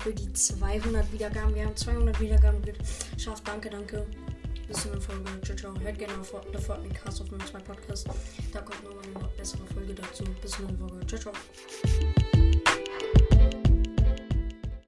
für die 200 Wiedergaben. Wir haben 200 Wiedergaben geschafft. Danke, danke. Bis zur nächsten Folge. Ciao, ciao. Hört gerne auf der Fortnite Cast auf meinem zweiten Podcast. Da kommt nochmal eine bessere Folge dazu. Bis zur nächsten Folge. Ciao, ciao.